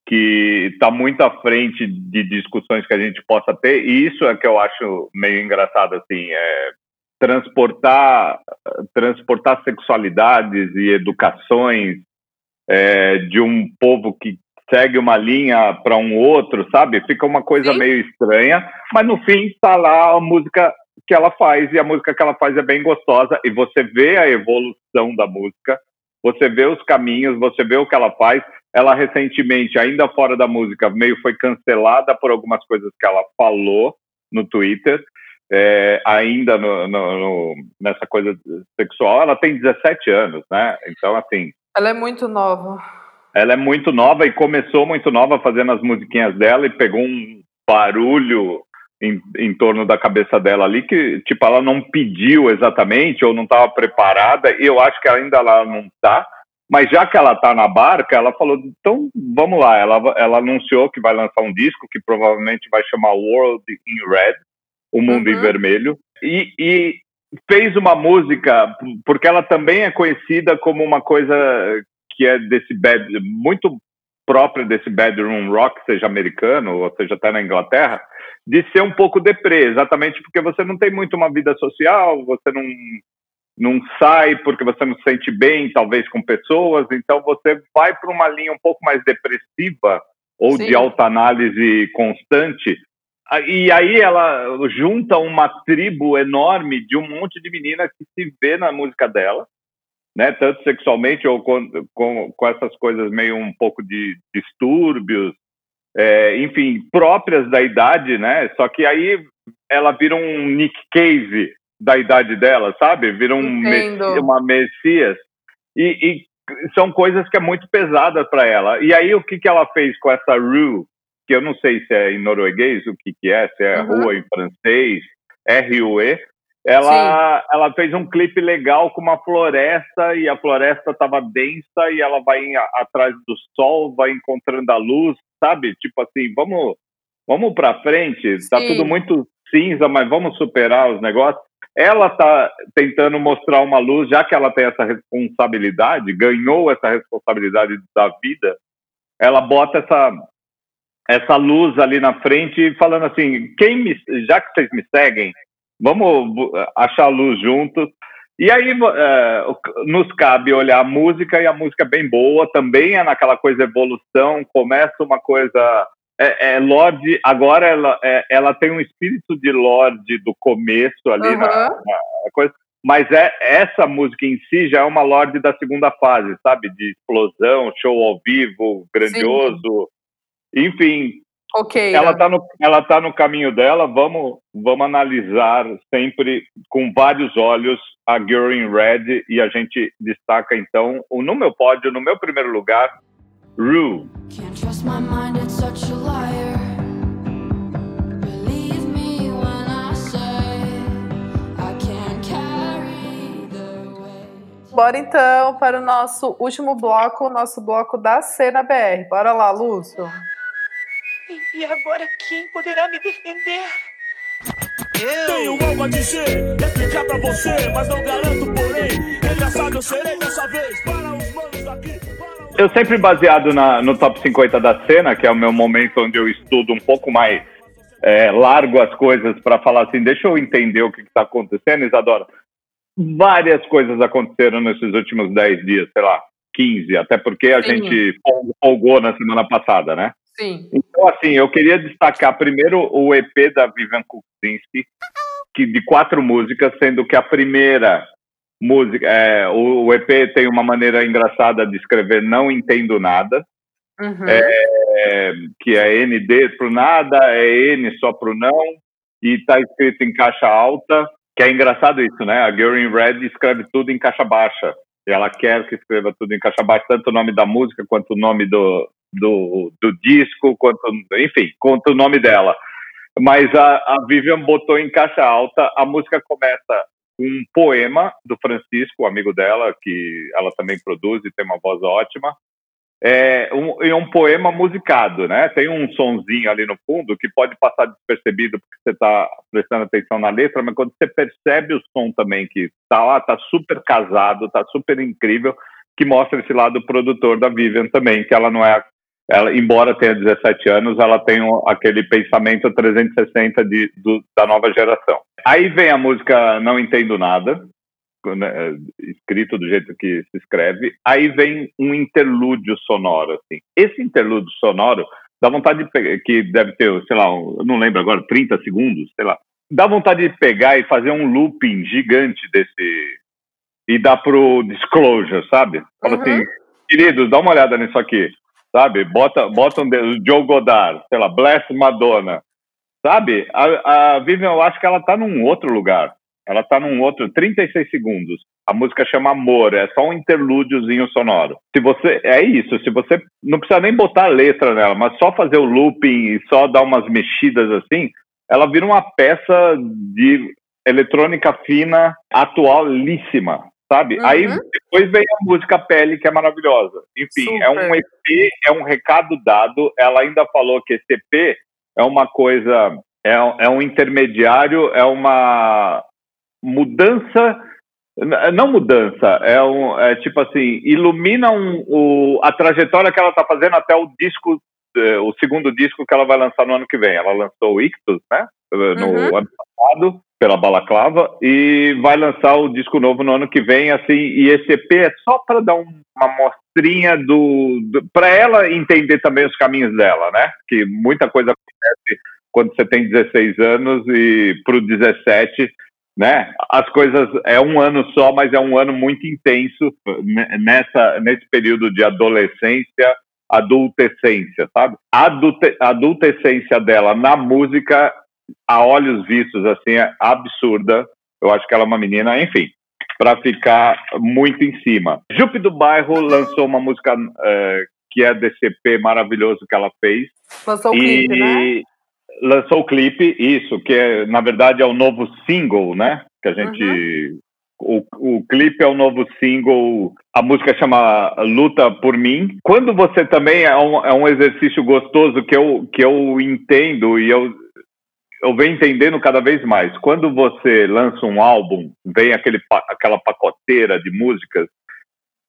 que está muito à frente de discussões que a gente possa ter e isso é que eu acho meio engraçado assim é transportar transportar sexualidades e educações é, de um povo que segue uma linha para um outro sabe fica uma coisa Sim. meio estranha mas no fim está lá a música que ela faz e a música que ela faz é bem gostosa e você vê a evolução da música você vê os caminhos você vê o que ela faz ela recentemente, ainda fora da música, meio foi cancelada por algumas coisas que ela falou no Twitter, é, ainda no, no, no, nessa coisa sexual. Ela tem 17 anos, né? Então, assim. Ela é muito nova. Ela é muito nova e começou muito nova fazendo as musiquinhas dela e pegou um barulho em, em torno da cabeça dela ali que, tipo, ela não pediu exatamente ou não estava preparada. E eu acho que ainda ela não está. Mas já que ela está na barca, ela falou, então vamos lá. Ela, ela anunciou que vai lançar um disco que provavelmente vai chamar World in Red, O Mundo em Uhum. Vermelho. E, e fez uma música, porque ela também é conhecida como uma coisa que é desse bad, muito própria desse bedroom rock, seja americano ou seja até na Inglaterra, de ser um pouco deprê, exatamente porque você não tem muito uma vida social, você não não sai porque você não se sente bem, talvez com pessoas, então você vai para uma linha um pouco mais depressiva ou Sim. de autoanálise constante. E aí ela junta uma tribo enorme de um monte de meninas que se vê na música dela, né? Tanto sexualmente ou com, com, com essas coisas meio um pouco de distúrbios, é, enfim, próprias da idade, né? Só que aí ela vira um Nick Cave da idade dela, sabe? Vira um uma Messias. E, e são coisas que é muito pesadas para ela. E aí o que, que ela fez com essa Rue, que eu não sei se é em norueguês, o que, que é, se é Uhum. rua em francês, R-U-E, ela, ela fez um clipe legal com uma floresta e a floresta estava densa e ela vai em- atrás do sol, vai encontrando a luz, sabe? Tipo assim, vamos, vamos para frente. Tá Sim. tudo muito cinza, mas vamos superar os negócios. Ela tá tentando mostrar uma luz, já que ela tem essa responsabilidade, ganhou essa responsabilidade da vida. Ela bota essa essa luz ali na frente, falando assim: quem me, já que vocês me seguem, vamos achar a luz juntos. E aí o- nos cabe olhar a música, e a música é bem boa, também é naquela coisa evolução, começa uma coisa. É, é Lorde, agora ela, é- ela tem um espírito de Lorde do começo ali na, Aham. na coisa, mas é, essa música em si já é uma Lorde da segunda fase, sabe? De explosão, show ao vivo, grandioso. Enfim, Ok. ela está no, ela tá no caminho dela. Vamos, vamos analisar sempre com vários olhos a Girl in Red e a gente destaca então o no meu pódio, no meu primeiro lugar, Rue. Can't trust my mind, it's such a liar. Bora então para o nosso último bloco, o nosso bloco da cena BR. Bora lá, Lúcio. E agora quem poderá me defender? Tenho algo a dizer, e explicar pra você, mas não garanto, porém. Engraçado eu serei dessa vez para os manos daqui. Para os... Eu sempre baseado na- no top 50 da cena, que é o meu momento onde eu estudo um pouco mais, é, largo as coisas para falar assim, deixa eu entender o que está acontecendo, Isadora. Várias coisas aconteceram nesses últimos 10 dias, sei lá, 15, até porque a Sim. gente fol- folgou na semana passada, né? Sim. Então, assim, eu queria destacar primeiro o EP da Vivian Kuczynski, que de quatro músicas, sendo que a primeira música, é, o, o EP tem uma maneira engraçada de escrever Não Entendo Nada, Uhum. é, que é ND pro nada, é N só pro não, e tá escrito em caixa alta, que é engraçado isso, né? A Girl in Red escreve tudo em caixa baixa, e ela quer que escreva tudo em caixa baixa, tanto o nome da música, quanto o nome do, do, do disco, quanto, enfim, quanto o nome dela. Mas a, a Vivian botou em caixa alta, a música começa com um poema do Francisco, amigo dela, que ela também produz e tem uma voz ótima, é um, é um poema musicado, né? Tem um sonzinho ali no fundo que pode passar despercebido porque você está prestando atenção na letra, mas quando você percebe o som também que tá lá, tá super casado, tá super incrível, que mostra esse lado produtor da Vivian também, que ela não é, ela, embora tenha 17 anos, ela tem aquele pensamento 360 de, do- da nova geração. Aí vem a música Não Entendo Nada, né, escrito do jeito que se escreve. Aí vem um interlúdio sonoro, assim. Esse interlúdio sonoro dá vontade de pegar, que deve ter, sei lá, eu não lembro agora, 30 segundos, sei lá. Dá vontade de pegar e fazer um looping gigante desse e dar pro disclosure, sabe? Fala Uhum. assim, queridos, dá uma olhada nisso aqui. Sabe? Bota, bota um dedo, Joe Godard, sei lá, Bless Madonna, sabe? A, a Vivian, eu acho que ela tá num outro lugar. Ela tá num outro, 36 segundos. A música chama Amor, é só um interlúdiozinho sonoro. Se você, é isso, se você não precisa nem botar a letra nela, mas só fazer o looping e só dar umas mexidas assim, ela vira uma peça de eletrônica fina, atualíssima, sabe? Uhum. Aí depois vem a música Pele, que é maravilhosa. Enfim, é um Super. EP, é um recado dado. Ela ainda falou que esse EP é uma coisa, é, um- é um intermediário, é uma mudança, não mudança, é, um, é tipo assim, ilumina um, o, a trajetória que ela está fazendo até o disco, o segundo disco que ela vai lançar no ano que vem. Ela lançou o Ictus, né? No Uhum. ano passado, pela Balaclava, e vai lançar o disco novo no ano que vem, assim, e esse EP é só para dar um- uma mostrinha do, do para ela entender também os caminhos dela, né? Que muita coisa acontece quando você tem 16 anos e pro 17, né? As coisas é um ano só, mas é um ano muito intenso nessa nesse período de adolescência, adultescência, sabe? A adulte, adultescência dela na música a olhos vistos assim é absurda. Eu acho que ela é uma menina, enfim, para ficar muito em cima. Jupe do Bairro lançou uma música eh, que é DCP maravilhoso que ela fez Lançou o clipe, né? lançou o clipe, isso, que é, na verdade é o novo single, né? Que a gente. O, o clipe é o novo single, a música chama Luta por Mim. Quando você também é um, é um exercício gostoso que eu, que eu entendo e eu, eu venho entendendo cada vez mais. Quando você lança um álbum, vem aquele, aquela pacoteira de músicas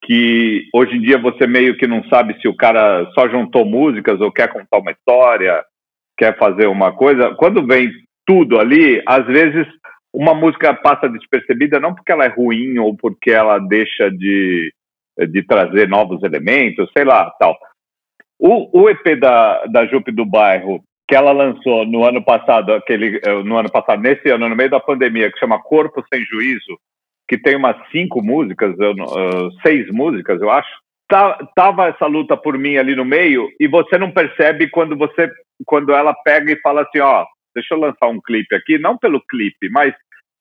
que hoje em dia você meio que não sabe se o cara só juntou músicas ou quer contar uma história, quer fazer uma coisa. Quando vem tudo ali, às vezes uma música passa despercebida não porque ela é ruim ou porque ela deixa de, de trazer novos elementos, sei lá, tal. O, o EP da, da Jupe do Bairro, que ela lançou no ano passado, aquele, eh, no ano passado, nesse ano, no meio da pandemia, que chama Corpo Sem Juízo, que tem umas cinco músicas, eu ah, seis músicas, eu acho. Tá, tava essa luta por mim ali no meio e você não percebe quando você quando ela pega e fala assim, ó, deixa eu lançar um clipe aqui, não pelo clipe, mas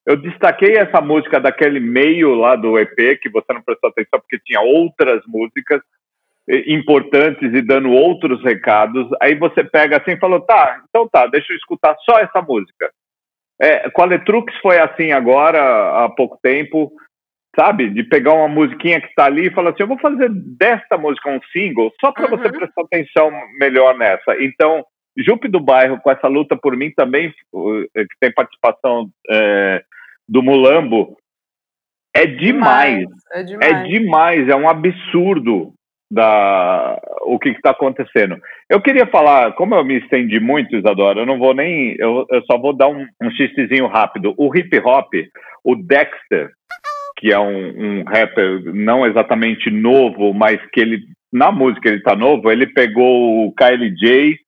eu destaquei essa música daquele meio lá do EP que você não prestou atenção porque tinha outras músicas eh, importantes e dando outros recados. Aí você pega assim e falou, tá, então tá, deixa eu escutar só essa música. É, Letrux foi assim agora, há pouco tempo, sabe? De pegar uma musiquinha que está ali e falar assim, eu vou fazer desta música um single, só para você Uhum. prestar atenção melhor nessa. Então, Jupe do Bairro, com essa luta por mim também, uh, que tem participação é, do Mulambo, é demais. É demais. É demais, é um absurdo da o que está acontecendo. Eu queria falar, como eu me estendi muito, Isadora, eu não vou nem, eu, eu só vou dar um, um xistezinho rápido. O hip hop, o Dexter, que é um, um rapper não exatamente novo, mas que ele na música ele tá novo, ele pegou o KLJ,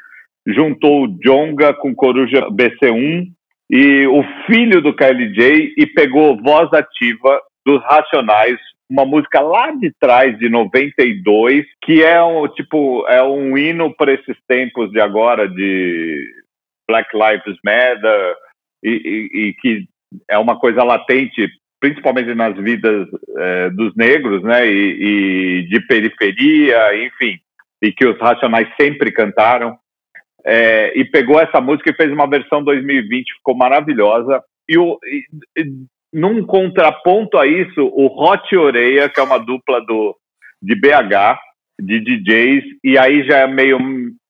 juntou o Jonga com Coruja BC1 e o filho do KLJ e pegou Voz Ativa dos Racionais, uma música lá de trás de 92, que é um tipo é um hino para esses tempos de agora de Black Lives Matter e, e- e que é uma coisa latente, principalmente nas vidas eh, dos negros, né, e, e de periferia, enfim, e que os Racionais sempre cantaram. É, e pegou essa música e fez uma versão 2020, ficou maravilhosa. E, o, e- e num contraponto a isso, o Hot Oreia, que é uma dupla do, de BH, de DJs, e aí já é meio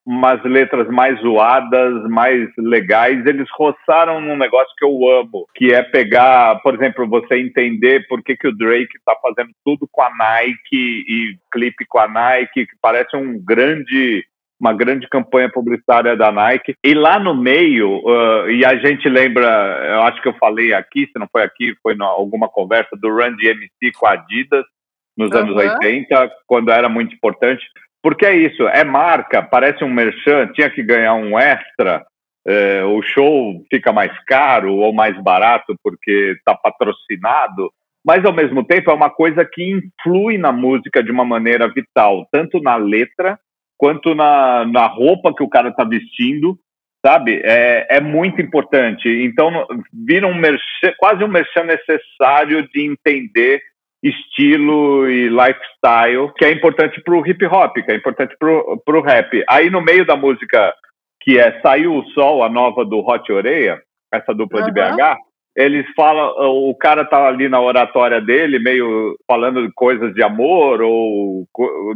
umas letras mais zoadas, mais legais, eles roçaram num negócio que eu amo, que é pegar, por exemplo, você entender por que, que o Drake está fazendo tudo com a Nike e clipe com a Nike, que parece um grande uma grande campanha publicitária da Nike. E lá no meio, uh, e a gente lembra, eu acho que eu falei aqui, se não foi aqui, foi em alguma conversa do Run DMC com a Adidas nos Uhum. anos 80, quando era muito importante. Porque é isso, é marca, parece um merchan, tinha que ganhar um extra, eh, o show fica mais caro ou mais barato porque está patrocinado, mas ao mesmo tempo é uma coisa que influi na música de uma maneira vital, tanto na letra quanto na, na roupa que o cara tá vestindo, sabe? É, é muito importante. Então, vira um merchan, quase um merchan necessário de entender estilo e lifestyle, que é importante pro hip hop, que é importante pro, pro rap. Aí, no meio da música, que é Saiu o Sol, a nova do Hot Oreia, essa dupla de Aham. BH, eles falam, o cara tá ali na oratória dele, meio falando de coisas de amor ou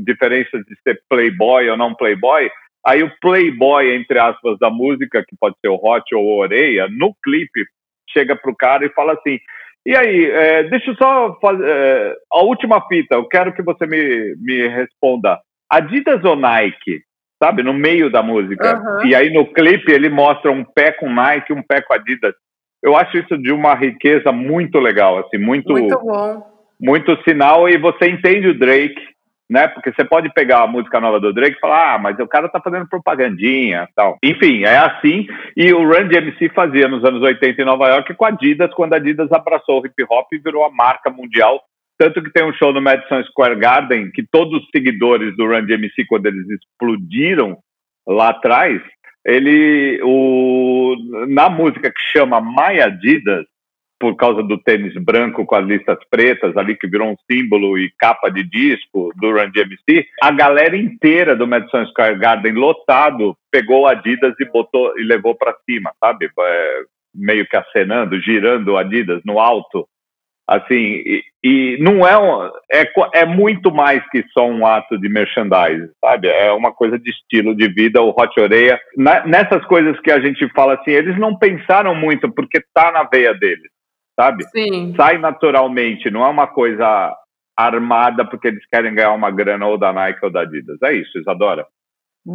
diferenças de ser playboy ou não playboy. Aí o playboy, entre aspas, da música, que pode ser o Hot ou o Oreia, no clipe, chega pro cara e fala assim, e aí, é, deixa eu só fazer é, a última fita, eu quero que você me, me responda. Adidas ou Nike? Sabe, no meio da música. Aham. E aí no clipe ele mostra um pé com Nike e um pé com Adidas. Eu acho isso de uma riqueza muito legal, assim, muito, Muito bom. muito sinal e você entende o Drake, né? Porque você pode pegar a música nova do Drake e falar, ah, mas o cara tá fazendo propagandinha tal. Enfim, é assim. E o Run DMC fazia nos anos 80 em Nova York com a Adidas, quando a Adidas abraçou o hip hop e virou a marca mundial. Tanto que tem um show no Madison Square Garden que todos os seguidores do Run DMC, quando eles explodiram lá atrás, ele, o, na música que chama My Adidas, por causa do tênis branco com as listas pretas ali, que virou um símbolo e capa de disco do Run DMC, a galera inteira do Madison Square Garden lotado pegou Adidas e botou e levou para cima, sabe? É, meio que acenando, girando Adidas no alto. Assim, e, e não é, um, é é muito mais que só um ato de merchandising, sabe? É uma coisa de estilo de vida, o Hot Oreia. Na- nessas coisas que a gente fala assim, eles não pensaram muito porque tá na veia deles, sabe? Sim. sai naturalmente, não é uma coisa armada porque eles querem ganhar uma grana ou da Nike ou da Adidas. É isso, Isadora.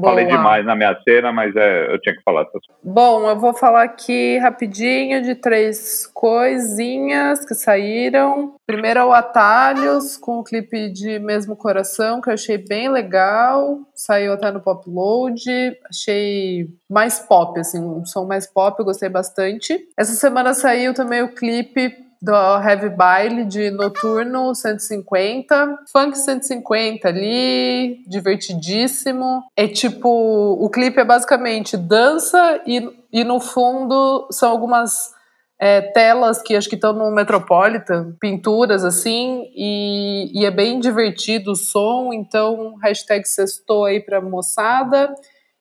Falei Boa. demais na minha cena, mas é, eu tinha que falar essas coisas. Bom, eu vou falar aqui rapidinho de três coisinhas que saíram. Primeiro é o Atalhos, com o clipe de Mesmo Coração, que eu achei bem legal. Saiu até no Pop Load. Achei mais pop, assim, um som mais pop, eu gostei bastante. Essa semana saiu também o clipe do Heavy Baile de Noturno 150. Funk 150 ali, divertidíssimo. É tipo, o clipe é basicamente dança e, e no fundo são algumas é, telas que acho que estão no Metropolitan, pinturas assim, e, e é bem divertido o som, então hashtag sextou aí pra moçada.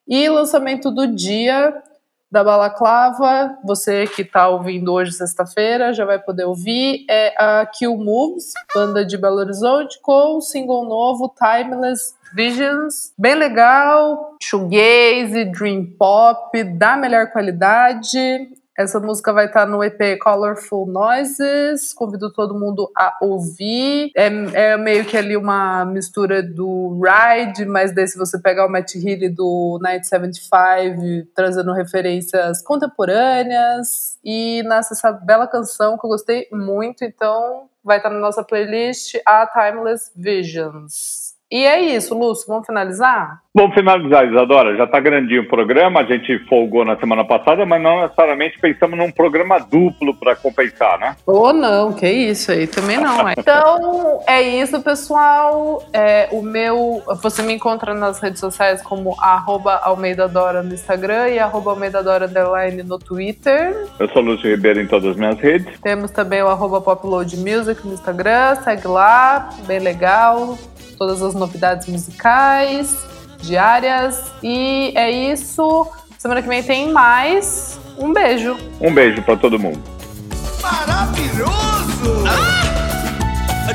E lançamento do dia da Balaclava, você que está ouvindo hoje, sexta-feira, já vai poder ouvir, é a Kill Moves, banda de Belo Horizonte, com o single novo Timeless Visions, bem legal, shoegaze, dream pop, da melhor qualidade. Essa música vai estar no EP Colorful Noises. Convido todo mundo a ouvir. É, é meio que ali uma mistura do Ride, mas daí se você pegar o Matt Healy do Night 75, trazendo referências contemporâneas. E nasce essa bela canção que eu gostei muito. Então vai estar na nossa playlist, a Timeless Visions. E é isso, Lúcio. Vamos finalizar? Vamos finalizar, Isadora. Já está grandinho o programa. A gente folgou na semana passada, mas não necessariamente pensamos num programa duplo para compensar, né? Ou não, que isso aí também não. É. Então é isso, pessoal. É, o meu. Você me encontra nas redes sociais como arroba Almeida Dora no Instagram e arroba Almeida Dora Underline no Twitter. Eu sou Lúcio Ribeiro em todas as minhas redes. Temos também o arroba Popload Music no Instagram. Segue lá, bem legal. Todas as novidades musicais, diárias. E é isso. Semana que vem tem mais. Um beijo. Um beijo para todo mundo. Maravilhoso! A